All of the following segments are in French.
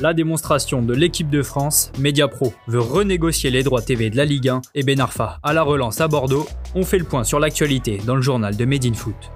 La démonstration de l'équipe de France, Mediapro veut renégocier les droits TV de la Ligue 1 et Ben Arfa à la relance à Bordeaux. On fait le point sur l'actualité dans le journal de Made Foot.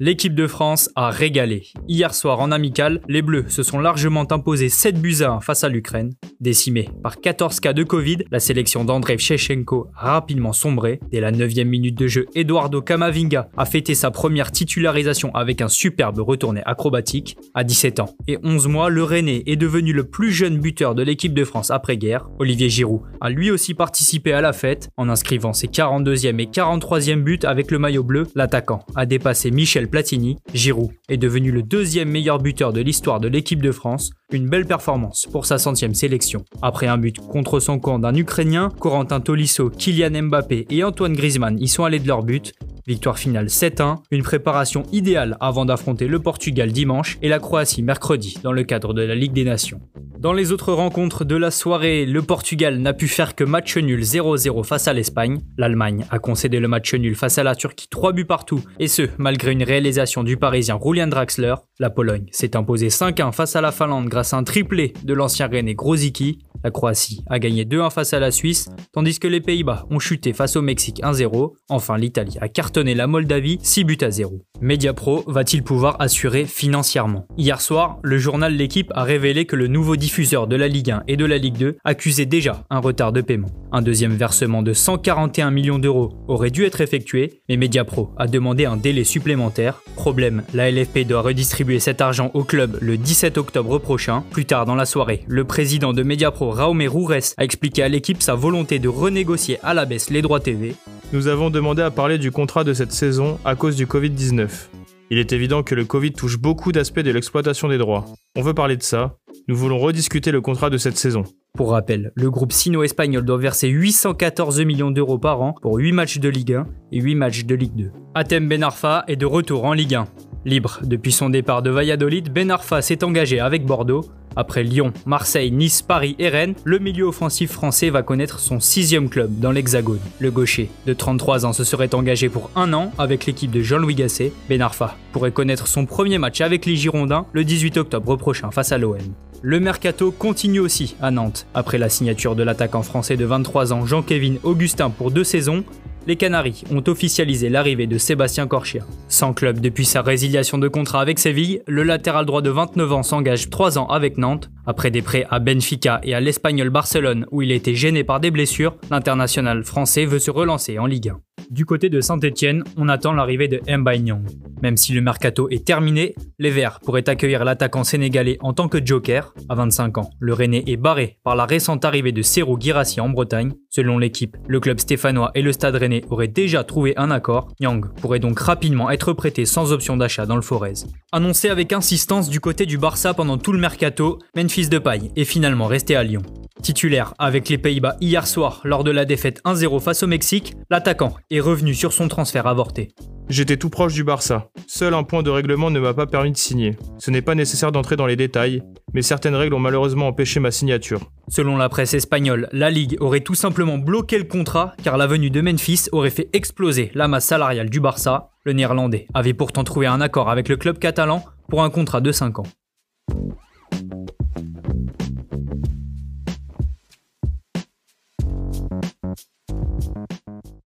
L'équipe de France a régalé. Hier soir en amical, les Bleus se sont largement imposés 7 buts à 1 face à l'Ukraine. Décimée par 14 cas de Covid, la sélection d'Andrei Shevchenko a rapidement sombré. Dès la 9 minute de jeu, Eduardo Camavinga a fêté sa première titularisation avec un superbe retourné acrobatique. À 17 ans et 11 mois, le Rennais est devenu le plus jeune buteur de l'équipe de France après-guerre. Olivier Giroud a lui aussi participé à la fête en inscrivant ses 42e et 43e buts avec le maillot bleu. L'attaquant a dépassé Michel Platini, Giroud est devenu le deuxième meilleur buteur de l'histoire de l'équipe de France, une belle performance pour sa centième sélection. Après un but contre son camp d'un Ukrainien, Corentin Tolisso, Kylian Mbappé et Antoine Griezmann y sont allés de leur but, Victoire finale 7-1, une préparation idéale avant d'affronter le Portugal dimanche et la Croatie mercredi dans le cadre de la Ligue des Nations. Dans les autres rencontres de la soirée, le Portugal n'a pu faire que match nul 0-0 face à l'Espagne. L'Allemagne a concédé le match nul face à la Turquie 3 buts partout, et ce, malgré une réalisation du Parisien Julian Draxler. La Pologne s'est imposée 5-1 face à la Finlande grâce à un triplé de l'ancien René Grozicki. La Croatie a gagné 2-1 face à la Suisse, tandis que les Pays-Bas ont chuté face au Mexique 1-0. Enfin, l'Italie a cartonné la Moldavie 6 buts à 0. Mediapro va-t-il pouvoir assurer financièrement? Hier soir, le journal L'équipe a révélé que le nouveau de la Ligue 1 et de la Ligue 2 accusait déjà un retard de paiement. Un deuxième versement de 141 millions d'euros aurait dû être effectué, mais Mediapro a demandé un délai supplémentaire. Problème, la LFP doit redistribuer cet argent au club le 17 octobre prochain. Plus tard dans la soirée, le président de Mediapro Raume Roures a expliqué à l'équipe sa volonté de renégocier à la baisse les droits TV. Nous avons demandé à parler du contrat de cette saison à cause du Covid-19. Il est évident que le Covid touche beaucoup d'aspects de l'exploitation des droits. On veut parler de ça. Nous voulons rediscuter le contrat de cette saison. Pour rappel, le groupe sino-espagnol doit verser 814 millions d'euros par an pour 8 matchs de Ligue 1 et 8 matchs de Ligue 2. Atem Ben Arfa est de retour en Ligue 1. Libre depuis son départ de Valladolid, Ben Arfa s'est engagé avec Bordeaux. Après Lyon, Marseille, Nice, Paris et Rennes, le milieu offensif français va connaître son sixième club dans l'Hexagone. Le gaucher de 33 ans se serait engagé pour un an avec l'équipe de Jean-Louis Gasset. Ben Arfa pourrait connaître son premier match avec les Girondins le 18 octobre prochain face à l'OM. Le mercato continue aussi à Nantes. Après la signature de l'attaquant français de 23 ans Jean-Kévin Augustin pour deux saisons, les Canaries ont officialisé l'arrivée de Sébastien Corchia. Sans club depuis sa résiliation de contrat avec Séville, le latéral droit de 29 ans s'engage 3 ans avec Nantes. Après des prêts à Benfica et à l'Espagnol Barcelone où il été gêné par des blessures, l'international français veut se relancer en Ligue 1. Du côté de Saint-Etienne, on attend l'arrivée de Mbaye Nyong. Même si le mercato est terminé, les Verts pourraient accueillir l'attaquant sénégalais en tant que joker. À 25 ans, le Rennais est barré par la récente arrivée de Serou Girassi en Bretagne. Selon l'équipe, le club stéphanois et le stade rennais auraient déjà trouvé un accord. Nyang pourrait donc rapidement être prêté sans option d'achat dans le Forez. Annoncé avec insistance du côté du Barça pendant tout le mercato, Memphis Depay est finalement resté à Lyon. Titulaire avec les Pays-Bas hier soir lors de la défaite 1-0 face au Mexique, l'attaquant est revenu sur son transfert avorté. J'étais tout proche du Barça. Seul un point de règlement ne m'a pas permis de signer. Ce n'est pas nécessaire d'entrer dans les détails, mais certaines règles ont malheureusement empêché ma signature. Selon la presse espagnole, la Ligue aurait tout simplement bloqué le contrat car la venue de Memphis aurait fait exploser la masse salariale du Barça. Le néerlandais avait pourtant trouvé un accord avec le club catalan pour un contrat de 5 ans.